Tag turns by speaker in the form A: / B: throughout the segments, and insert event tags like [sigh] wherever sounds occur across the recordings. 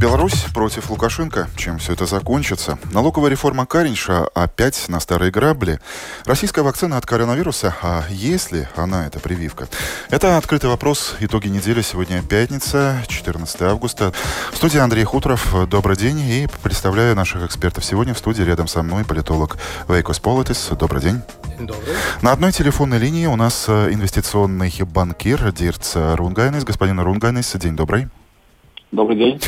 A: Беларусь против Лукашенко. Чем все это закончится? Налоговая реформа Каринша опять на старые грабли. Российская вакцина от коронавируса. А если она это прививка? Это открытый вопрос. Итоги недели. Сегодня пятница, 14 августа. В студии Андрей Хуторов. Добрый день. И представляю наших экспертов. Сегодня в студии рядом со мной политолог Вейко Сполитис. Добрый день. Добрый. На одной телефонной линии у нас э, инвестиционный банкир Гирт Рунгайнис. Господин Рунгайнис, день добрый.
B: Добрый день.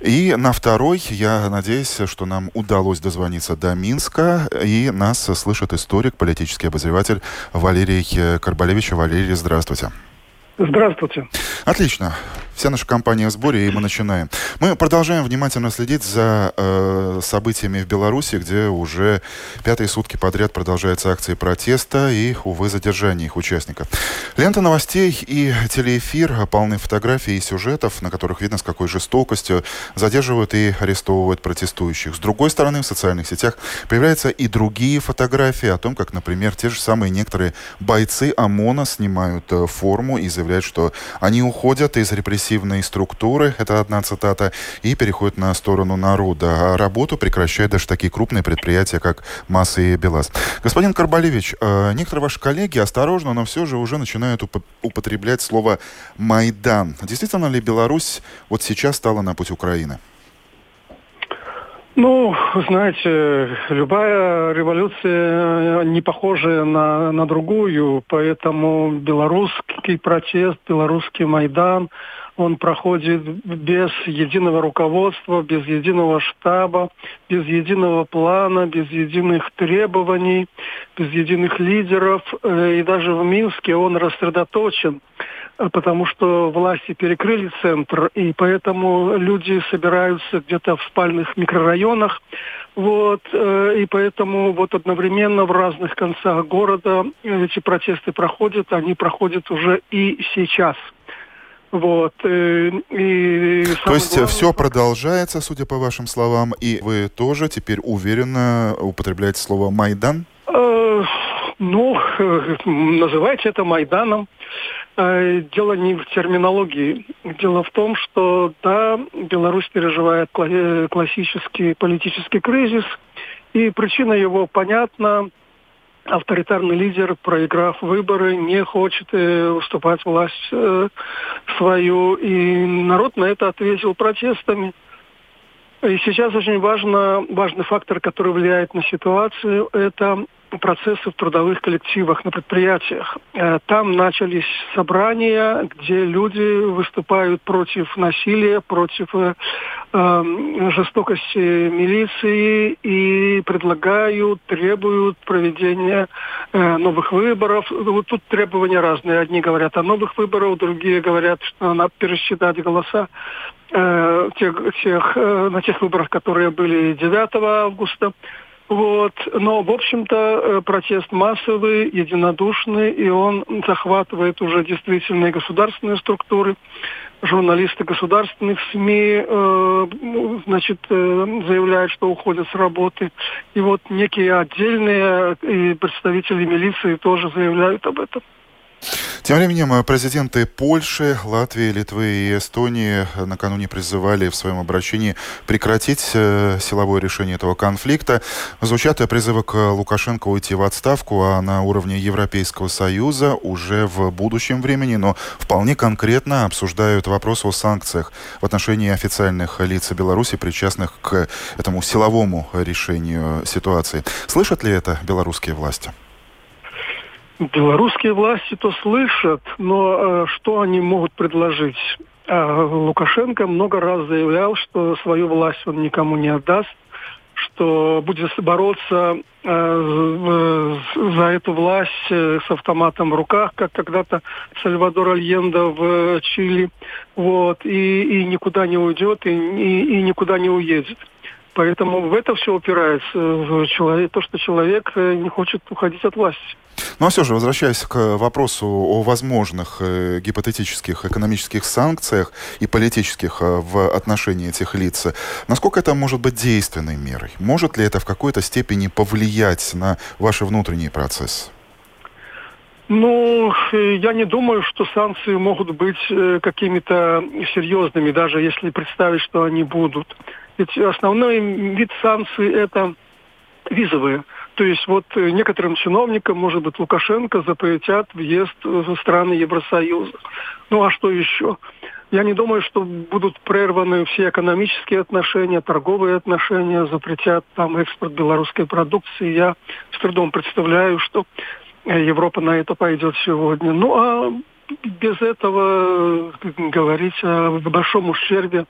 A: И на второй, я надеюсь, что нам удалось дозвониться до Минска, и нас слышит историк, политический обозреватель Валерий Карбалевич. Валерий, здравствуйте.
C: Здравствуйте.
A: Отлично. Вся наша компания в сборе, и мы начинаем. Мы продолжаем внимательно следить за э, событиями в Беларуси, где уже пятые сутки подряд продолжаются акции протеста и, увы, задержание их участников. Лента новостей и телеэфир полны фотографий и сюжетов, на которых видно, с какой жестокостью задерживают и арестовывают протестующих. С другой стороны, в социальных сетях появляются и другие фотографии о том, как, например, те же самые некоторые бойцы ОМОНа снимают э, форму и заявляют, что они уходят из репрессий репрессивные структуры, это одна цитата, и переходит на сторону народа. А работу прекращают даже такие крупные предприятия, как МАС и БелАЗ. Господин Карбалевич, э, некоторые ваши коллеги осторожно, но все же уже начинают употреблять слово «Майдан». Действительно ли Беларусь вот сейчас стала на путь Украины?
C: Ну, знаете, любая революция не похожа на, на другую, поэтому белорусский протест, белорусский Майдан, он проходит без единого руководства, без единого штаба, без единого плана, без единых требований, без единых лидеров. Э, и даже в Минске он рассредоточен, э, потому что власти перекрыли центр, и поэтому люди собираются где-то в спальных микрорайонах. Вот, э, и поэтому вот одновременно в разных концах города эти протесты проходят, они проходят уже и сейчас – вот.
A: Э, и То есть главное, все продолжается, судя по вашим словам, и вы тоже теперь уверенно употребляете слово «Майдан»?
C: Э, ну, называйте это Майданом. Э, дело не в терминологии. Дело в том, что да, Беларусь переживает классический политический кризис, и причина его понятна авторитарный лидер, проиграв выборы, не хочет э, уступать власть э, свою. И народ на это ответил протестами. И сейчас очень важно, важный фактор, который влияет на ситуацию, это процессы в трудовых коллективах на предприятиях. Э, там начались собрания, где люди выступают против насилия, против э, э, жестокости милиции и предлагают, требуют проведения э, новых выборов. Вот тут требования разные. Одни говорят о новых выборах, другие говорят, что надо пересчитать голоса тех, тех, на тех выборах, которые были 9 августа. Вот. Но, в общем-то, э, протест массовый, единодушный, и он захватывает уже действительно государственные структуры. Журналисты государственных СМИ э, значит, э, заявляют, что уходят с работы. И вот некие отдельные и представители милиции тоже заявляют об этом.
A: Тем временем э, президенты Польши, Латвии, Литвы и Эстонии накануне призывали в своем обращении прекратить э, силовое решение этого конфликта. Звучат призывы к Лукашенко уйти в отставку, а на уровне Европейского Союза уже в будущем времени, но вполне конкретно обсуждают вопрос о санкциях в отношении официальных лиц Беларуси, причастных к этому силовому решению ситуации. Слышат ли это белорусские власти?
C: Белорусские власти то слышат, но э, что они могут предложить? Э, Лукашенко много раз заявлял, что свою власть он никому не отдаст, что будет бороться э, за эту власть э, с автоматом в руках, как когда-то Сальвадор Альенда в Чили, вот, и, и никуда не уйдет, и, и, и никуда не уедет. Поэтому в это все упирается, в человек, то, что человек э, не хочет уходить от власти.
A: Ну а все же, возвращаясь к вопросу о возможных э, гипотетических экономических санкциях и политических э, в отношении этих лиц, насколько это может быть действенной мерой? Может ли это в какой-то степени повлиять на ваши внутренние процессы?
C: Ну, э, я не думаю, что санкции могут быть э, какими-то серьезными, даже если представить, что они будут. Ведь основной вид санкций это визовые. То есть вот э, некоторым чиновникам, может быть, Лукашенко запретят въезд в страны Евросоюза. Ну а что еще? Я не думаю, что будут прерваны все экономические отношения, торговые отношения, запретят там экспорт белорусской продукции. Я с трудом представляю, что Европа на это пойдет сегодня. Ну а без этого говорить о большом ущербе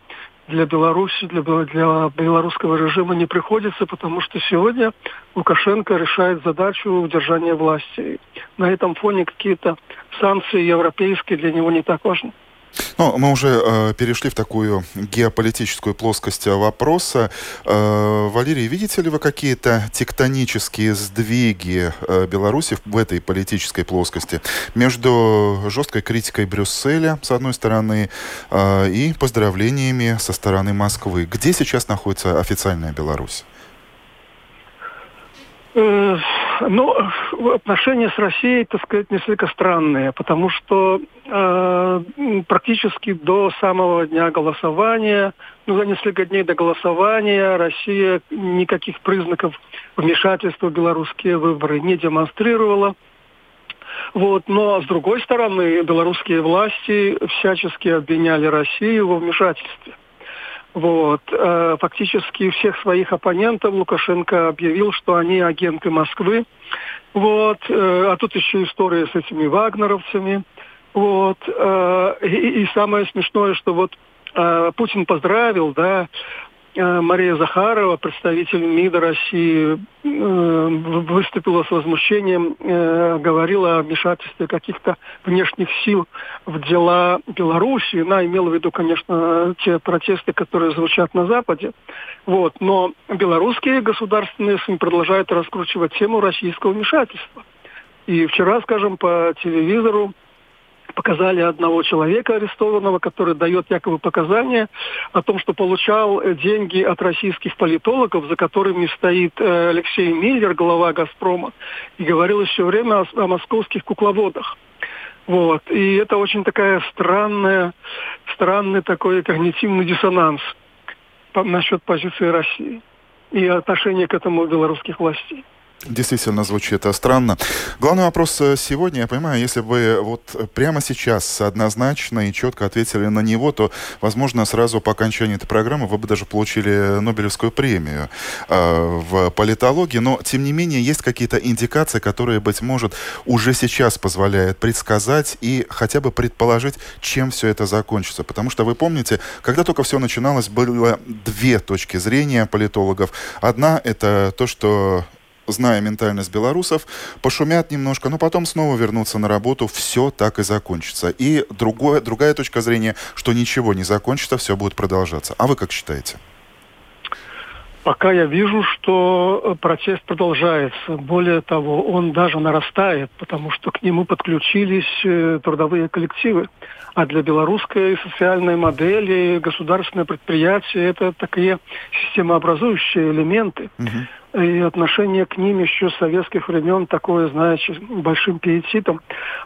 C: для Беларуси, для, для белорусского режима не приходится, потому что сегодня Лукашенко решает задачу удержания власти. На этом фоне какие-то санкции европейские для него не так важны.
A: Ну, мы уже э, перешли в такую геополитическую плоскость вопроса. Э, Валерий, видите ли вы какие-то тектонические сдвиги э, Беларуси в этой политической плоскости между жесткой критикой Брюсселя, с одной стороны, э, и поздравлениями со стороны Москвы? Где сейчас находится официальная Беларусь?
C: Ну, отношения с Россией, так сказать, несколько странные, потому что э, практически до самого дня голосования, ну, за несколько дней до голосования Россия никаких признаков вмешательства в белорусские выборы не демонстрировала. Вот. Но, с другой стороны, белорусские власти всячески обвиняли Россию во вмешательстве. Вот. Э, фактически всех своих оппонентов Лукашенко объявил, что они агенты Москвы. Вот. Э, а тут еще история с этими вагнеровцами. Вот. Э, и, самое смешное, что вот Путин поздравил, да, Мария Захарова, представитель МИДа России, э, выступила с возмущением, э, говорила о вмешательстве каких-то внешних сил в дела Беларуси. Она имела в виду, конечно, те протесты, которые звучат на Западе. Вот. Но белорусские государственные СМИ продолжают раскручивать тему российского вмешательства. И вчера, скажем, по телевизору показали одного человека арестованного, который дает якобы показания о том, что получал э, деньги от российских политологов, за которыми стоит э, Алексей Миллер, глава «Газпрома», и говорил все время о, о московских кукловодах. Вот. И это очень такая странная, странный такой когнитивный диссонанс насчет позиции России и отношения к этому белорусских властей.
A: Действительно звучит странно. Главный вопрос э, сегодня, я понимаю, если бы вот прямо сейчас однозначно и четко ответили на него, то, возможно, сразу по окончании этой программы вы бы даже получили Нобелевскую премию э, в политологии. Но, тем не менее, есть какие-то индикации, которые, быть может, уже сейчас позволяют предсказать и хотя бы предположить, чем все это закончится. Потому что вы помните, когда только все начиналось, было две точки зрения политологов. Одна — это то, что зная ментальность белорусов, пошумят немножко, но потом снова вернутся на работу, все так и закончится. И другое, другая точка зрения, что ничего не закончится, все будет продолжаться. А вы как считаете?
C: Пока я вижу, что э, протест продолжается. Более того, он даже нарастает, потому что к нему подключились э, трудовые коллективы. А для белорусской социальной модели государственное предприятие это такие системообразующие элементы. Угу и отношение к ним еще с советских времен такое, знаете, большим пиетитом.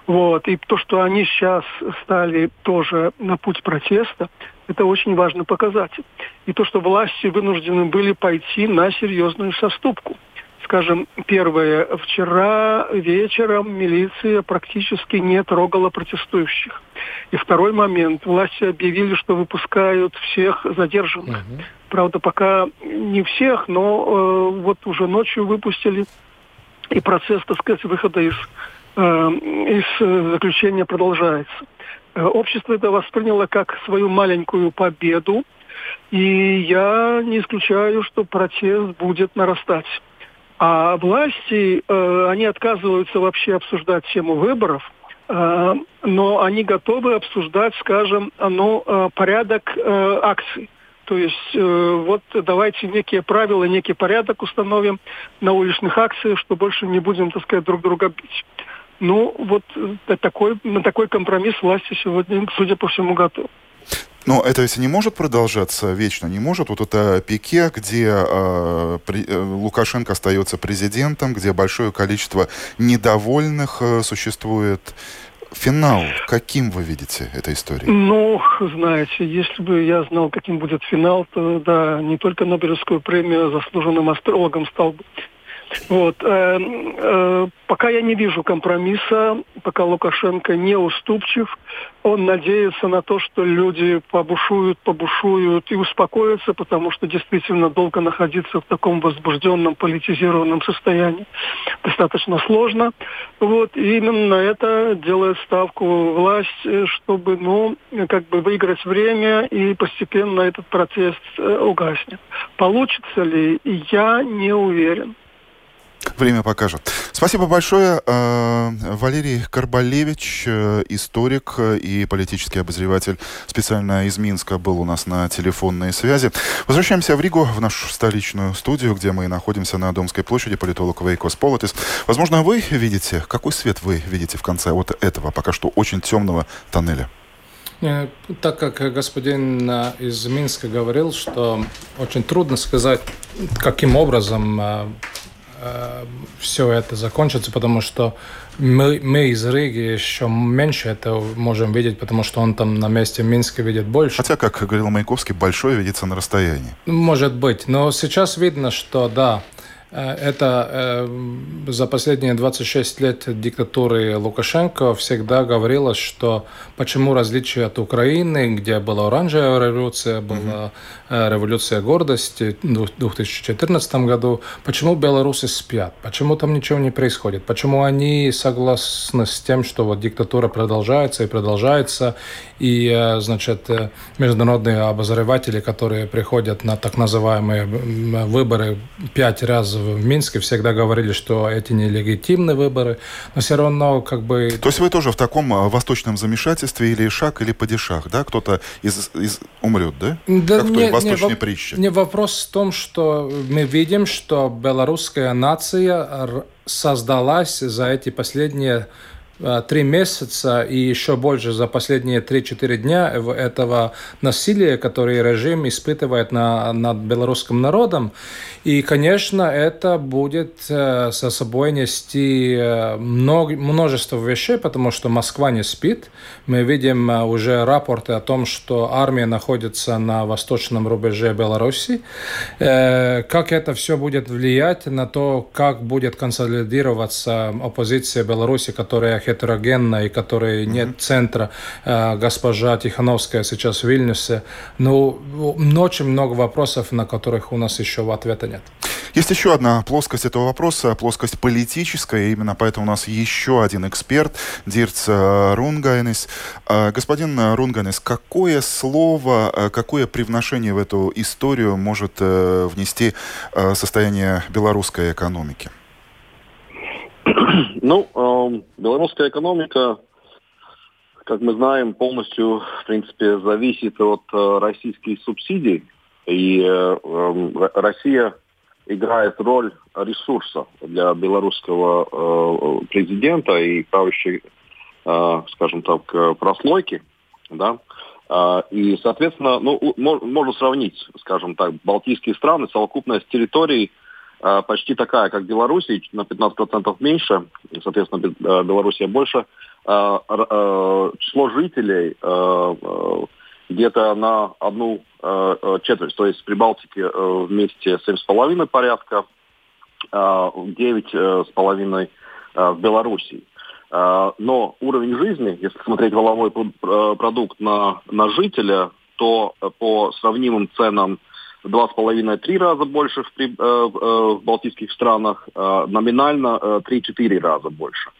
C: Вот. И то, что они сейчас стали тоже на путь протеста, это очень важный показатель. И то, что власти вынуждены были пойти на серьезную соступку скажем, первое, вчера вечером милиция практически не трогала протестующих. И второй момент, власти объявили, что выпускают всех задержанных. Угу. Правда, пока не всех, но э, вот уже ночью выпустили, и процесс, так сказать, выхода из, э, из э, заключения продолжается. Э, общество это восприняло как свою маленькую победу, и я не исключаю, что протест будет нарастать. А власти, э, они отказываются вообще обсуждать тему выборов, э, но они готовы обсуждать, скажем, ну, э, порядок э, акций. То есть э, вот давайте некие правила, некий порядок установим на уличных акциях, что больше не будем, так сказать, друг друга бить. Ну, вот такой, на такой компромисс власти сегодня, судя по всему, готов.
A: Но это если не может продолжаться вечно, не может. Вот это пике, где э, при, э, Лукашенко остается президентом, где большое количество недовольных э, существует. Финал, каким вы видите эту историю?
C: Ну, знаете, если бы я знал, каким будет финал, то да, не только Нобелевскую премию заслуженным астрологом стал бы. Вот. Э, э, пока я не вижу компромисса, пока Лукашенко не уступчив, он надеется на то, что люди побушуют, побушуют и успокоятся, потому что действительно долго находиться в таком возбужденном, политизированном состоянии достаточно сложно. Вот. И именно это делает ставку власть, чтобы, ну, как бы выиграть время и постепенно этот протест э, угаснет. Получится ли, я не уверен.
A: Время покажет. Спасибо большое. Э, Валерий Карбалевич, э, историк и политический обозреватель специально из Минска, был у нас на телефонной связи. Возвращаемся в Ригу, в нашу столичную студию, где мы находимся на Домской площади, политолог Вейко Сполитис. Возможно, вы видите, какой свет вы видите в конце вот этого пока что очень темного тоннеля?
B: Э, так как господин из Минска говорил, что очень трудно сказать, каким образом все это закончится, потому что мы, мы из Риги еще меньше это можем видеть, потому что он там на месте Минска видит больше.
A: Хотя, как говорил Маяковский, большое видится на расстоянии.
B: Может быть. Но сейчас видно, что да, Э, это э, за последние 26 лет диктатуры Лукашенко всегда говорилось, что почему различие от Украины, где была оранжевая революция, была mm-hmm. революция гордости в 2014 году, почему белорусы спят, почему там ничего не происходит, почему они согласны с тем, что вот диктатура продолжается и продолжается, и, значит, международные обозреватели, которые приходят на так называемые выборы пять раз в Минске всегда говорили, что эти нелегитимные выборы, но все равно как бы...
A: То есть вы тоже в таком восточном замешательстве или шаг, или падишах, да? Кто-то из, из умрет, да?
B: да как не, в восточной не, притче. Не вопрос в том, что мы видим, что белорусская нация создалась за эти последние Э, три месяца и еще больше за последние 3-4 дня этого насилия, которое режим испытывает на, над белорусским народом. И, конечно, это будет э, со собой нести э, множество вещей, потому что Москва не спит. Мы видим уже рапорты о том, что армия находится на восточном рубеже Беларуси. Как это все будет влиять на то, как будет консолидироваться оппозиция Беларуси, которая хетерогенна и которой нет mm-hmm. центра. Э, госпожа Тихановская сейчас в Вильнюсе. Ну, очень много вопросов, на которых у нас еще ответа нет.
A: Есть еще одна плоскость этого вопроса, плоскость политическая. Именно поэтому у нас еще один эксперт, Дирц э, Рунгайнес. Э, господин Рунгайнес, какое слово, какое привношение в эту историю может внести состояние белорусской экономики? [clears throat]
D: Ну, э, белорусская экономика, как мы знаем, полностью, в принципе, зависит от э, российских субсидий. И э, э, Россия играет роль ресурса для белорусского э, президента и правящей, э, скажем так, прослойки. Да? Э, и, соответственно, ну, можно сравнить, скажем так, Балтийские страны, совокупность территорий Э, почти такая, как Беларусь, на 15% меньше, соответственно, э, Белоруссия больше. Э, число жителей где-то на одну четверть, то есть при Балтике вместе 7,5 порядка, 9,5 в Белоруссии. Но уровень жизни, если смотреть воловой продукт на, на жителя, то по сравнимым ценам два с половиной-три раза больше в, при, э, э, в балтийских странах, э, номинально э, три-четыре раза больше.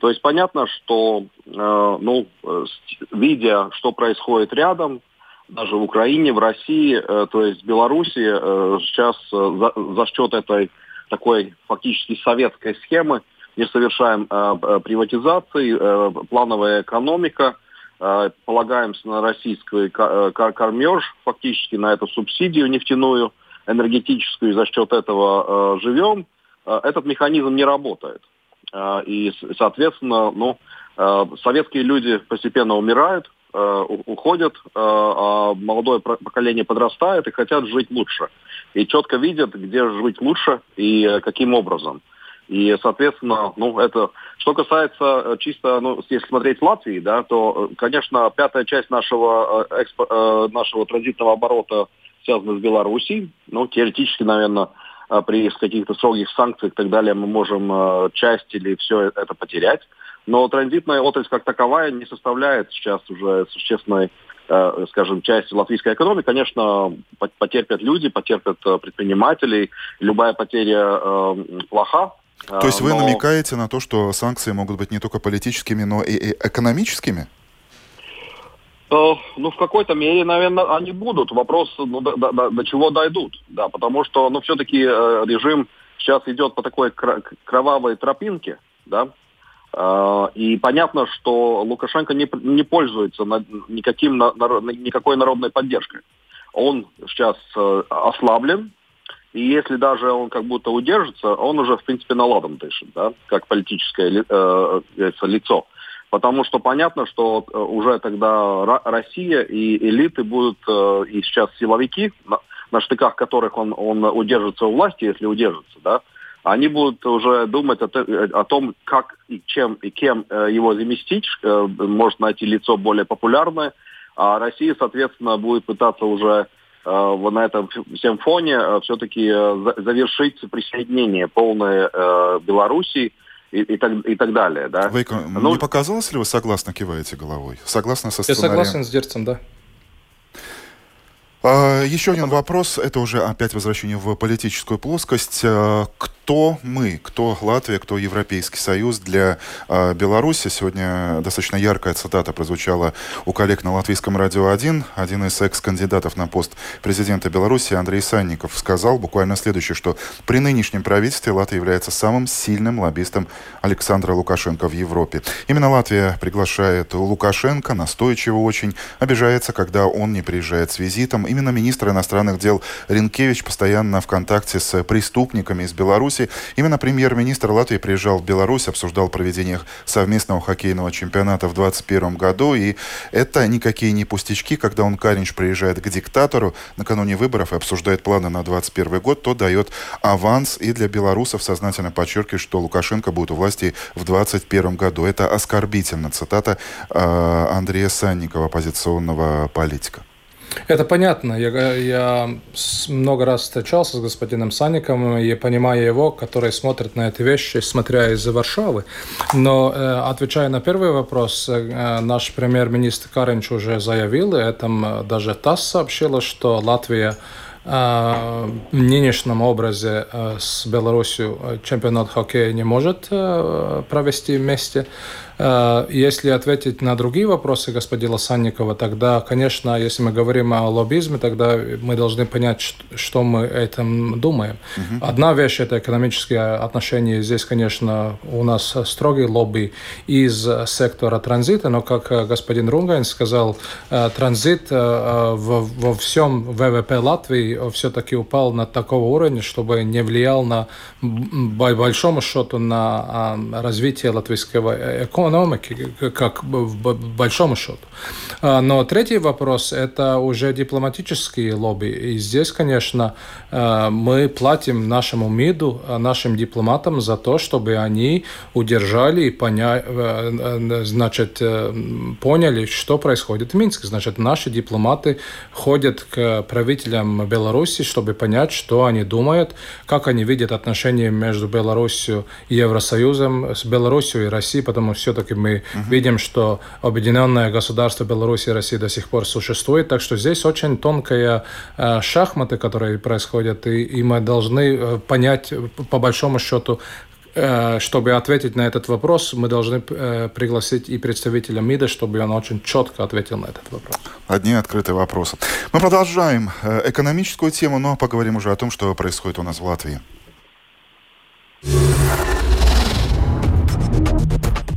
D: То есть понятно, что, э, ну, э, видя, что происходит рядом, даже в Украине, в России, э, то есть в Беларуси, э, сейчас э, за, за счет этой такой фактически советской схемы не совершаем э, э приватизации, э, плановая экономика – полагаемся на российский э, кормеж, фактически на эту субсидию нефтяную, энергетическую, и за счет этого э, живем, этот механизм не работает. И, соответственно, ну, советские люди постепенно умирают, уходят, а молодое поколение подрастает и хотят жить лучше. И четко видят, где жить лучше и каким образом. И, соответственно, ну, это... Что касается э, чисто, ну, если смотреть Латвии, да, то, э, конечно, пятая часть нашего, э, экспо, нашего транзитного оборота связана с Белоруссией. Ну, теоретически, наверное, при каких-то строгих санкциях и так далее мы можем часть или все это потерять. Но транзитная отрасль как таковая не составляет сейчас уже существенной скажем, часть латвийской экономики, конечно, потерпят люди, потерпят предприниматели. Любая потеря э, плоха,
A: то есть вы но... намекаете на то, что санкции могут быть не только политическими, но и экономическими?
D: Э, ну, в какой-то мере, наверное, они будут. Вопрос, ну, до, до, до чего дойдут. Да, потому что, ну, все-таки э, режим сейчас идет по такой кровавой тропинке, да. Э, и понятно, что Лукашенко не, не пользуется на, никаким, на, на, никакой народной поддержкой. Он сейчас э, ослаблен, и если даже он как будто удержится, он уже, в принципе, наладом дышит, да, как политическое э, лицо. Потому что понятно, что э, уже тогда Россия и элиты будут, э, и сейчас силовики, на, на штыках которых он, он удержится у власти, если удержится, да, они будут уже думать о, о том, как и чем и кем э, его заместить, может найти лицо более популярное, а Россия, соответственно, будет пытаться уже э, на этом всем фоне э, все-таки э, завершить присоединение полное Белоруссии и, и, так, и так далее. Да?
A: Вейко, ну, не показалось ли вы согласно киваете головой? Согласно со сценарием?
B: Я согласен с Дерцем, да.
A: А, еще один вопрос, это уже опять возвращение в политическую плоскость. А, кто мы, кто Латвия, кто Европейский Союз для а, Беларуси? Сегодня достаточно яркая цитата прозвучала у коллег на Латвийском радио 1. Один из экс-кандидатов на пост президента Беларуси, Андрей Санников, сказал буквально следующее, что при нынешнем правительстве Латвия является самым сильным лоббистом Александра Лукашенко в Европе. Именно Латвия приглашает Лукашенко, настойчиво очень, обижается, когда он не приезжает с визитом Именно министр иностранных дел Ренкевич постоянно в контакте с преступниками из Беларуси. Именно премьер-министр Латвии приезжал в Беларусь, обсуждал проведение совместного хоккейного чемпионата в 2021 году. И это никакие не пустячки, когда он, Каринч, приезжает к диктатору накануне выборов и обсуждает планы на 2021 год, то дает аванс и для белорусов сознательно подчеркивает, что Лукашенко будет у власти в 2021 году. Это оскорбительно. Цитата э, Андрея Санникова, оппозиционного политика.
B: Это понятно. Я, я много раз встречался с господином Санником и понимаю его, который смотрит на эти вещи, смотря из Варшавы. Но э, отвечая на первый вопрос, э, наш премьер-министр Каринч уже заявил, и этом даже ТАСС сообщила, что Латвия в нынешнем образе с Беларусью чемпионат хоккея не может провести вместе. Э, если ответить на другие вопросы господина Санникова, тогда, конечно, если мы говорим о лоббизме, тогда мы должны понять, что мы этим думаем. Угу. Одна вещь – это экономические отношения. Здесь, конечно, у нас строгий лобби из сектора транзита, но, как господин Рунгайн сказал, э, транзит э, во всем ВВП Латвии все-таки упал на такого уровня, чтобы не влиял на, большому счету на развитие латвийского экономики экономики, как в большому счету. А, но третий вопрос – это уже дипломатические лобби. И здесь, конечно, а, мы платим нашему МИДу, а, нашим дипломатам за то, чтобы они удержали и поня... значит, э, поняли, что происходит в Минске. Значит, наши дипломаты ходят к правителям Беларуси, чтобы понять, что они думают, как они видят отношения между Беларусью и Евросоюзом, с Беларусью и Россией, потому что все-таки мы угу. видим, что объединенное государство Беларусь и Россия до сих пор существует. Так что здесь очень тонкая э, шахматы, которые происходят, и, и мы должны э, понять, по большому счету, э, чтобы ответить на этот вопрос, мы должны пригласить и представителя МИДа, чтобы он очень четко ответил на этот вопрос.
A: Одни открытые вопросы. Мы продолжаем экономическую тему, но поговорим уже о том, что происходит у нас в Латвии.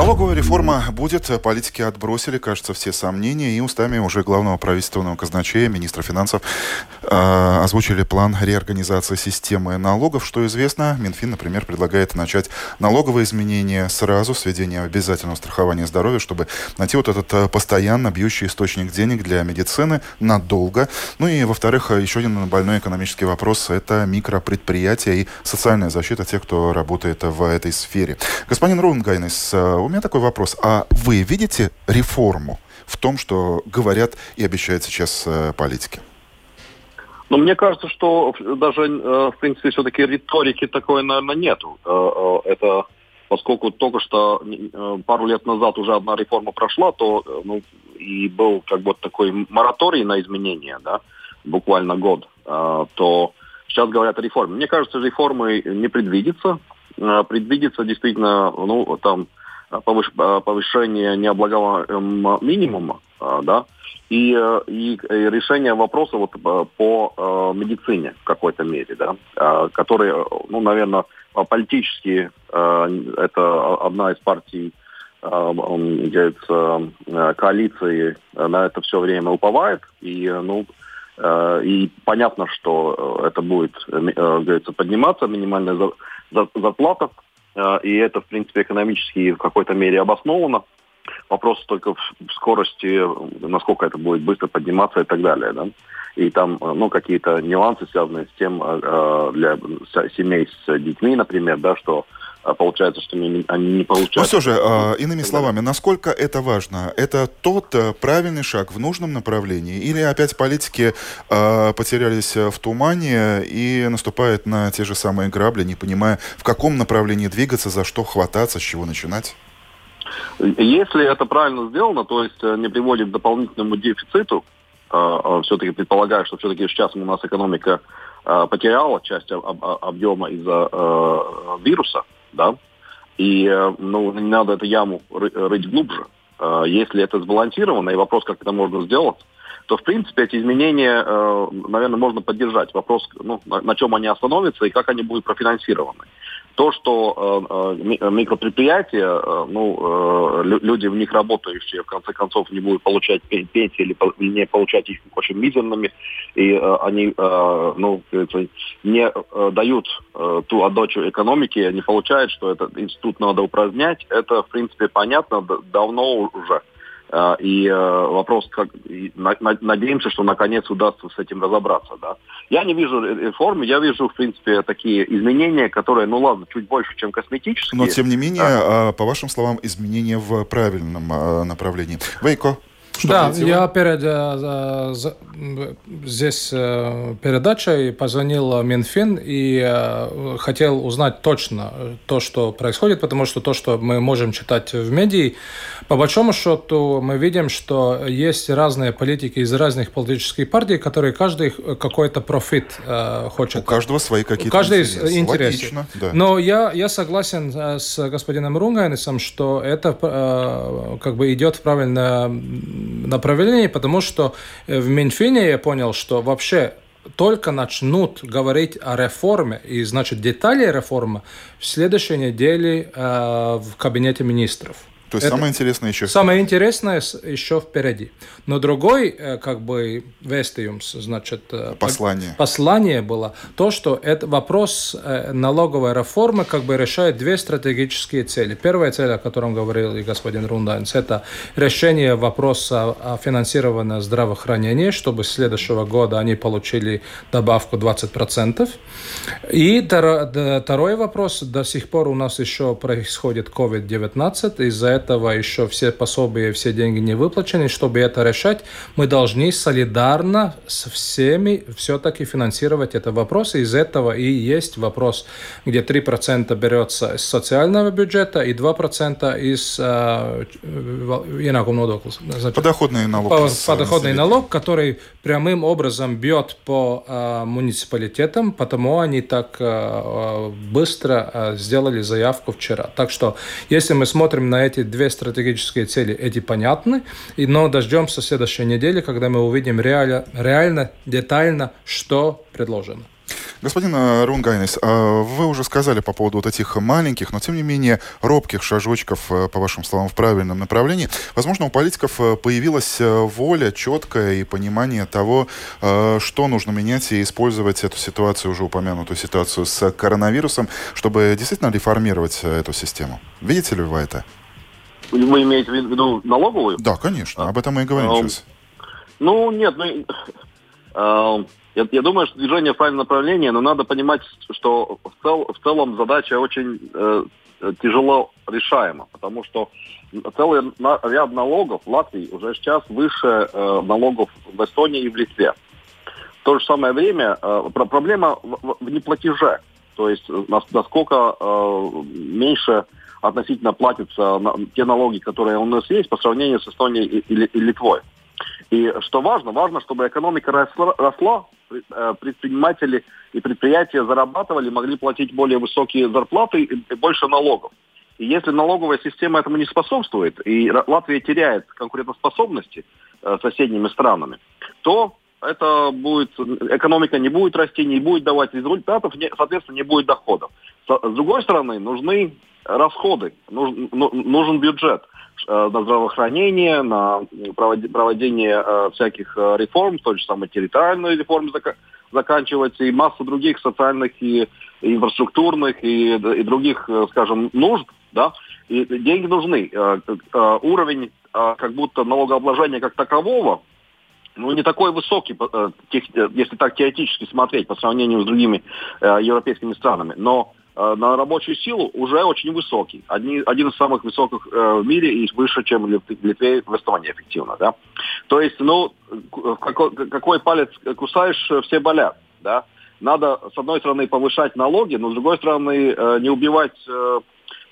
A: Налоговая реформа будет, политики отбросили, кажется, все сомнения, и устами уже главного правительственного казначея, министра финансов, э, озвучили план реорганизации системы налогов. Что известно, Минфин, например, предлагает начать налоговые изменения сразу с введения обязательного страхования здоровья, чтобы найти вот этот э, постоянно бьющий источник денег для медицины надолго. Ну и, во-вторых, еще один больной экономический вопрос – это микропредприятия и социальная защита тех, кто работает в этой сфере. Господин Рунгайнес, э, меня такой вопрос. А вы видите реформу в том, что говорят и обещают сейчас э, политики?
D: Ну, мне кажется, что даже, э, в принципе, все-таки риторики такой, наверное, нету. Э, это поскольку только что пару лет назад уже одна реформа прошла, то ну, и был как бы такой мораторий на изменения, да, буквально год, то сейчас говорят о реформе. Мне кажется, реформы не предвидится. Предвидится действительно, ну, там, повышение необлагаемого минимума, да, и, и, и решение вопроса вот по медицине в какой-то мере, да, который, ну, наверное, политически это одна из партий является коалицией, на это все время уповает, и, ну, и понятно, что это будет, говорится, подниматься, минимальная зарплата, Э, и это, в принципе, экономически в какой-то мере обосновано. Вопрос только в скорости, насколько это будет быстро подниматься и так далее. Да? И там ну, какие-то нюансы, связанные с тем, э, для семей с детьми, например, да, что а получается, что они, они не получают. Но
A: все же, э, иными словами, насколько это важно? Это тот э, правильный шаг в нужном направлении? Или опять политики э, потерялись в тумане и наступают на те же самые грабли, не понимая, в каком направлении двигаться, за что хвататься, с чего начинать?
D: Если это правильно сделано, то есть э, не приводит к дополнительному дефициту, все-таки предполагаю, что все-таки сейчас у нас экономика потеряла часть об, объема из-за э, вируса, да, и э, ну, не надо эту яму рыть глубже. Э, если это сбалансировано, и вопрос, как это можно сделать, то, в принципе, эти изменения, э, наверное, можно поддержать. Вопрос, ну, на чем они остановятся и как они будут профинансированы то, что э, э микропредприятия, э, ну, э, люди в них работающие, в конце концов, не будут получать пенсии или не получать их очень мизерными, и они, ну, не дают ту отдачу экономики, не получают, что этот институт надо упразднять, это, в принципе, понятно давно уже. А, и э, вопрос, как, надеемся, что наконец удастся с этим разобраться. Да. Я не вижу реформы, я вижу, в принципе, такие изменения, которые, ну ладно, чуть больше, чем косметические.
A: Но, тем не менее, а. по вашим словам, изменения в правильном а, направлении. Вейко,
B: что да, я перед э, здесь э, передачей позвонил Минфин и э, хотел узнать точно то, что происходит, потому что то, что мы можем читать в медии, по большому счету мы видим, что есть разные политики из разных политических партий, которые каждый какой-то профит хочет.
A: У каждого свои какие-то
B: Каждый интересы. интересы. да. Но я, я согласен с господином Рунгайнесом, что это как бы идет в правильном направлении, потому что э, в Минфине я понял, что вообще только начнут говорить о реформе, и значит детали реформы в следующей неделе э, в кабинете министров.
A: То есть это самое интересное еще
B: Самое интересное еще впереди. Но другой, э, как бы, вестиумс, значит...
A: Э, послание.
B: Послание было то, что это вопрос э, налоговой реформы как бы решает две стратегические цели. Первая цель, о котором говорил и господин Рундайнс, это решение вопроса о финансировании здравоохранения, чтобы с следующего года они получили добавку 20%. И второй вопрос, до сих пор у нас еще происходит COVID-19, из-за этого еще все пособия, все деньги не выплачены. Чтобы это решать, мы должны солидарно со всеми все-таки финансировать этот вопрос. Из этого и есть вопрос, где 3% берется из социального бюджета и 2% из э,
A: Подоходный налог.
B: Подоходный налог, который прямым образом бьет по э, муниципалитетам, потому они так э, быстро э, сделали заявку вчера. Так что, если мы смотрим на эти две стратегические цели, эти понятны, и, но дождемся следующей недели, когда мы увидим реально, реально детально, что предложено.
A: Господин э, Рунгайнис, э, вы уже сказали по поводу вот этих маленьких, но тем не менее робких шажочков, э, по вашим словам, в правильном направлении. Возможно, у политиков появилась воля четкая и понимание того, что нужно менять и использовать эту ситуацию, уже упомянутую ситуацию с коронавирусом, чтобы действительно реформировать эту систему. Видите ли вы это?
D: Вы имеете в виду налоговую?
A: Да, конечно. Об этом мы и говорим а, сейчас.
D: Ну, нет, ну, э, я, я думаю, что движение в правильном направлении, но надо понимать, что в, цел, в целом задача очень э, тяжело решаема, потому что целый на, ряд налогов в Латвии уже сейчас выше э, налогов в Эстонии и в Литве. В то же самое время э, проблема в, в неплатеже, то есть э, насколько э, меньше относительно платятся те налоги, которые у нас есть, по сравнению с Эстонией и, Литвой. И что важно, важно, чтобы экономика росла, росла э, предприниматели и предприятия зарабатывали, могли платить более высокие зарплаты и больше налогов. И если налоговая система этому не способствует, и Латвия теряет конкурентоспособности э, соседними странами, то это будет, экономика не будет расти, не будет давать результатов, не, соответственно, не будет доходов. С другой стороны, нужны расходы, нужен, ну, нужен бюджет. Э, на здравоохранение, на проведение э, всяких э, реформ, той же самой территориальной реформы заканчивается, и масса других социальных и инфраструктурных и, и других, скажем, нужд, да, и деньги нужны. Уровень как будто налогообложения как такового, ну, не такой высокий, если так теоретически смотреть, по сравнению с другими европейскими странами. Но на рабочую силу уже очень высокий. Одни, один из самых высоких э, в мире и выше, чем в Литве в Эстонии эффективно. Да? То есть, ну, какой, какой палец кусаешь, все болят. Да? Надо, с одной стороны, повышать налоги, но с другой стороны, э, не убивать э,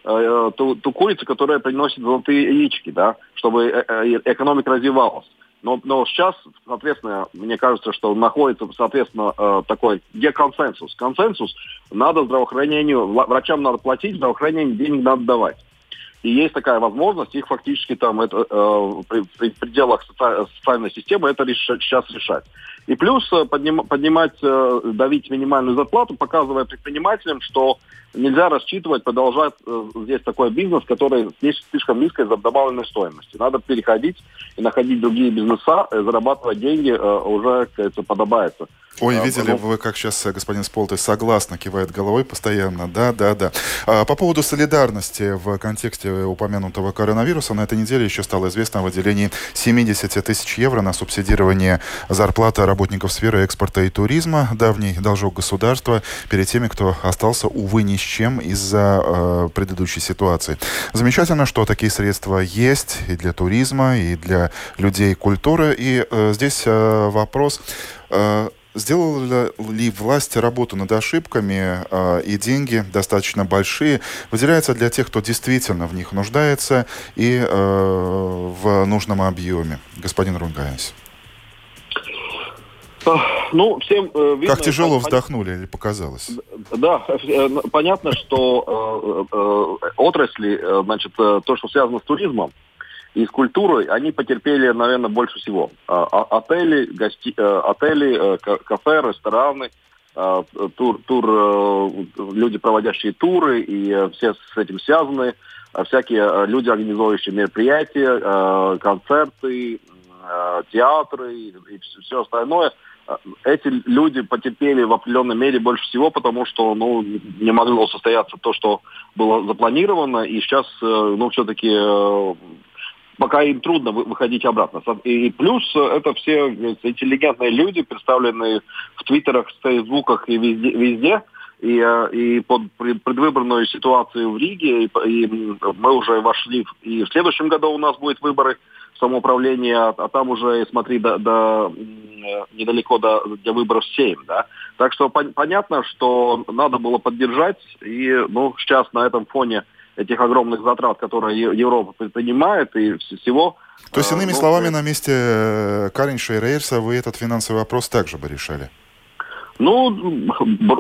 D: э, ту, ту курицу, которая приносит золотые яички, да? чтобы э, э экономика развивалась. Но, но сейчас, соответственно, мне кажется, что находится, соответственно, э, такой деконсенсус. Консенсус надо здравоохранению, врачам надо платить, здравоохранению денег надо давать. И есть такая возможность, их фактически там это, э, при, при пределах социальной системы это реш, сейчас решать. И плюс э, подним, поднимать, э, давить минимальную зарплату, показывая предпринимателям, что нельзя рассчитывать, продолжать э, здесь такой бизнес, который здесь слишком низкой за добавленной стоимости. Надо переходить и находить другие бизнеса, э, зарабатывать деньги э, уже, как говорится, подобается.
A: Ой, а, видели вы, как сейчас господин Сполтой согласно кивает головой постоянно. Да, да, да. А, по поводу солидарности в контексте упомянутого коронавируса, на этой неделе еще стало известно о выделении 70 тысяч евро на субсидирование зарплаты работников сферы экспорта и туризма. Давний должок государства перед теми, кто остался, увы, ни с чем из-за э, предыдущей ситуации. Замечательно, что такие средства есть и для туризма, и для людей культуры. И э, здесь э, вопрос... Э, Сделала ли власть работу над ошибками э, и деньги достаточно большие выделяются для тех, кто действительно в них нуждается и э, в нужном объеме? Господин Рунгаенс.
D: Ну, всем
A: э, видно, Как тяжело вздохнули или показалось?
D: Да, э, понятно, что э, э, отрасли, э, значит, э, то, что связано с туризмом, и с культурой они потерпели, наверное, больше всего. А, а, отели, гости, э, отели, э, кафе, рестораны, э, тур, тур, люди, проводящие туры и все с этим связаны, всякие люди, организующие мероприятия, концерты, театры и все остальное – эти люди потерпели в определенной мере больше всего, потому что ну, не могло состояться то, что было запланировано, и сейчас ну, все-таки пока им трудно выходить обратно. И плюс э, это все интеллигентные люди, представленные в твиттерах, в фейсбуках и везде, везде и, э, и под предвыборную ситуацию в Риге, и, и мы уже вошли, и в следующем году у нас будут выборы самоуправления, а, а там уже, смотри, до, до, недалеко до, до выборов 7, да. Так что пон, понятно, что надо было поддержать, и, ну, сейчас на этом фоне этих огромных затрат, которые Европа предпринимает, и всего...
A: То есть, иными ну, словами, на месте э, Каринша и Рейерса вы этот финансовый вопрос также бы решали?
D: Ну,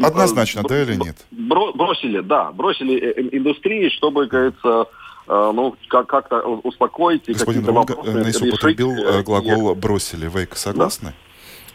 A: однозначно, да или нет?
D: Бросили, да, бросили э, э, индустрии, чтобы, говорится, ну, как- как-то успокоить
A: Господин Рунга, Наис употребил глагол «бросили». Вы согласны? Да.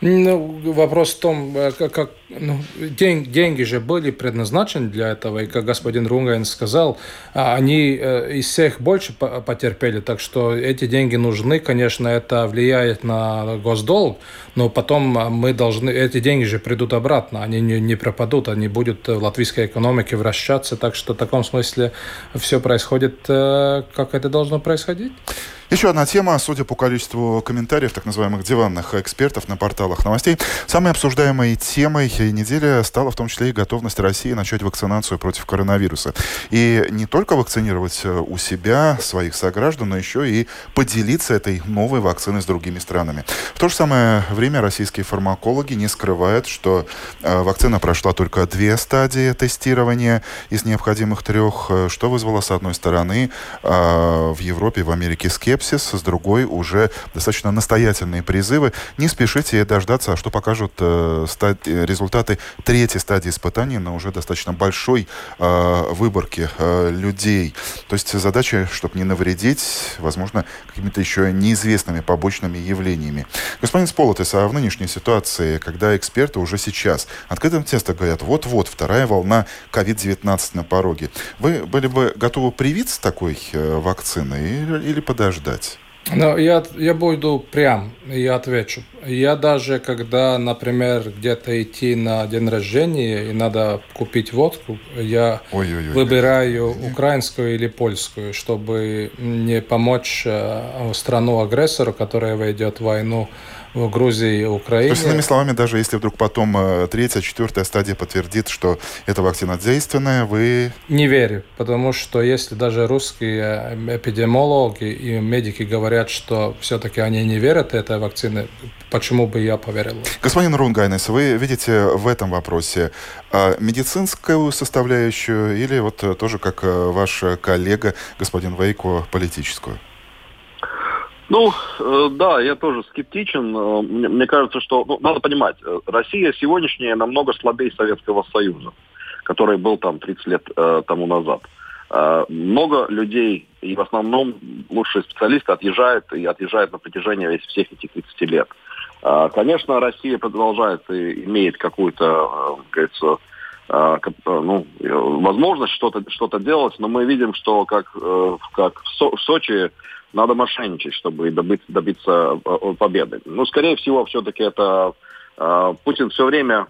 B: Ну, вопрос в том, э, как, как ну, день, деньги же были предназначены для этого, и как господин Рунгайн сказал, а, они э, из всех больше потерпели, так что эти деньги нужны, конечно, это влияет на госдолг, но потом мы должны, эти деньги же придут обратно, они не, не пропадут, они будут в латвийской экономике вращаться, так что в таком смысле все происходит, э, как это должно происходить.
A: Еще одна тема, судя по количеству комментариев так называемых диванных экспертов на порталах новостей, самой обсуждаемой темой недели стала в том числе и готовность России начать вакцинацию против коронавируса. И не только вакцинировать э, у себя, своих сограждан, но еще и поделиться этой новой вакциной с другими странами. В то же самое время российские фармакологи не скрывают, что э, вакцина прошла только две стадии тестирования из необходимых трех, э, что вызвало, с одной стороны, в Европе, в Америке скепсис, скепсис, с другой уже достаточно настоятельные призывы. Не спешите дождаться, что покажут э, стад- результаты третьей стадии испытаний на уже достаточно большой э, выборке э, людей. То есть задача, чтобы не навредить, возможно, какими-то еще неизвестными побочными явлениями. Господин Сполотес, а в нынешней ситуации, когда эксперты уже сейчас открытым тестом говорят, вот-вот, вторая волна COVID-19 на пороге, вы были бы готовы привиться такой э, вакциной или, или подождать?
B: Ждать? Ну, я, я буду прям, я отвечу. Я даже, когда, например, где-то идти на день рождения и надо купить водку, я Ой-ой-ой. выбираю украинскую или польскую, чтобы не помочь э, страну-агрессору, которая войну в Грузии и Украине. То
A: есть, иными словами, даже если вдруг потом э, третья, четвертая стадия подтвердит, что эта вакцина действенная, вы...
B: Не верю, потому что если даже русские э, эпидемиологи и медики говорят, что все-таки они не верят этой вакцине, почему бы я поверил?
A: Господин Рунгайнес, вы видите в этом вопросе э, медицинскую составляющую или вот тоже, как ваш коллега, господин Вейко, политическую?
D: Ну, э, да, я тоже скептичен. Э, мне, кажется, что ну, надо понимать, э, Россия сегодняшняя намного слабее Советского Союза, который был там 30 лет э, тому назад. Э, много людей, и в основном лучшие специалисты отъезжают и отъезжают на протяжении всех этих 30 лет. Э, конечно, Россия продолжает и имеет какую-то, э, говорится, ну, возможность что-то что делать, но мы видим, что как, как в Сочи надо мошенничать, чтобы добиться, добиться э, победы. Ну, скорее всего, все-таки это э, Путин все время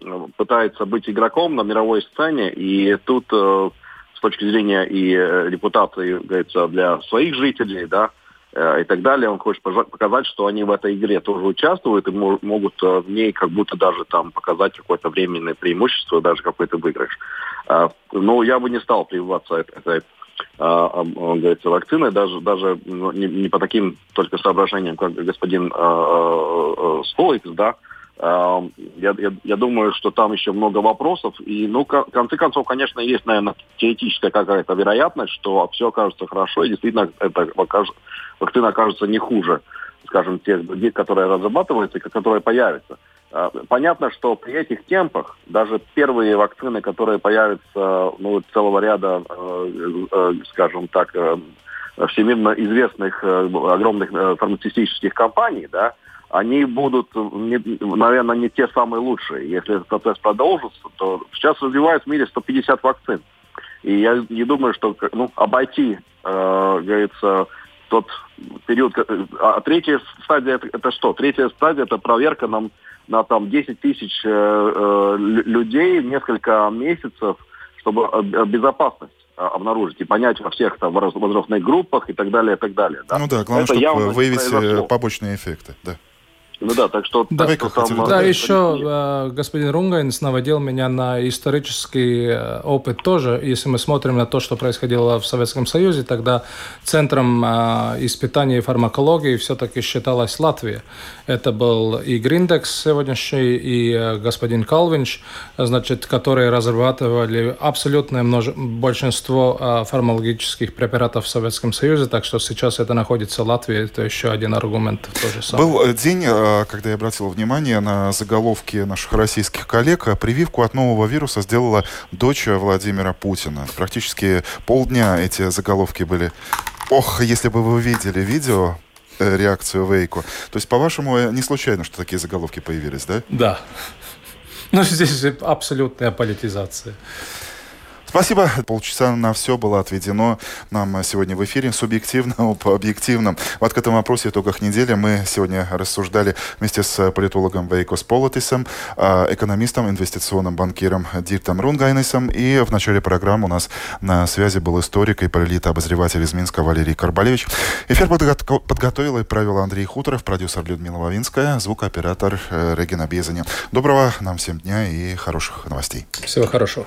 D: э, пытается быть игроком на мировой сцене, и тут с точки зрения и репутации, говорится, для своих жителей, да, и так далее, он хочет показать, что они в этой игре тоже участвуют и могут в ней как будто даже там показать какое-то временное преимущество, даже какой-то выигрыш. Но ну, я бы не стал прививаться этой а, а, говорится, вакцины, даже, даже ну, не, не по таким только соображениям, как господин а, а, Столикс, да, я, я, я думаю, что там еще много вопросов. И, ну, в конце концов, конечно, есть, наверное, теоретическая какая-то вероятность, что все окажется хорошо, и действительно эта вакцина окажется не хуже, скажем, тех других, которые разрабатываются и которые появятся. А, понятно, что при этих темпах даже первые вакцины, которые появятся ну, целого ряда, э, э, скажем так, э, всемирно известных огромных фармацевтических компаний, да, они будут, наверное, не те самые лучшие. Если этот процесс продолжится, то сейчас развивается в мире 150 вакцин. И я не думаю, что ну, обойти, э, говорится, тот период... А третья стадия это, это что? Третья стадия это проверка нам на там 10 тысяч э, э, людей несколько месяцев, чтобы безопасность обнаружить и понять во всех там возрастных группах и так далее, и так далее.
A: Да? Ну да, главное, это чтобы выявить э, произошло. побочные эффекты. Да.
D: Ну да, так что...
B: Да, так, что там, да еще э, господин Рунгайнс наводил меня на исторический э, опыт тоже. Если мы смотрим на то, что происходило в Советском Союзе, тогда центром э, испытаний фармакологии все-таки считалась Латвия. Это был и Гриндекс сегодняшний, и э, господин Калвинч, значит, которые разрабатывали абсолютное множе... большинство э, фармакологических препаратов в Советском Союзе, так что сейчас это находится в Латвии, это еще один аргумент. Тоже
A: самое. Был день а, когда я обратил внимание на заголовки наших российских коллег, а прививку от нового вируса сделала дочь Владимира Путина. Практически полдня эти заголовки были. Ох, если бы вы видели видео, э, реакцию Вейко. То есть, по-вашему, не случайно, что такие заголовки появились, да?
B: Да. [laughs] Ну, здесь абсолютная политизация.
A: Спасибо. Полчаса на все было отведено нам сегодня в эфире. Субъективно [laughs] об объективном. В открытом вопросе итогах недели мы сегодня рассуждали вместе с политологом Вейко Сполитисом, а, экономистом, инвестиционным банкиром Гиртом Рунгайнисом. И в начале программы у нас на связи был историк и политобозреватель из Минска Валерий Карбалевич. Эфир подготовил и провел Андрей Хуторов, продюсер Людмила Вавинская, звукооператор э, Регина Безани. Доброго нам всем дня и хороших новостей.
B: Всего хорошего.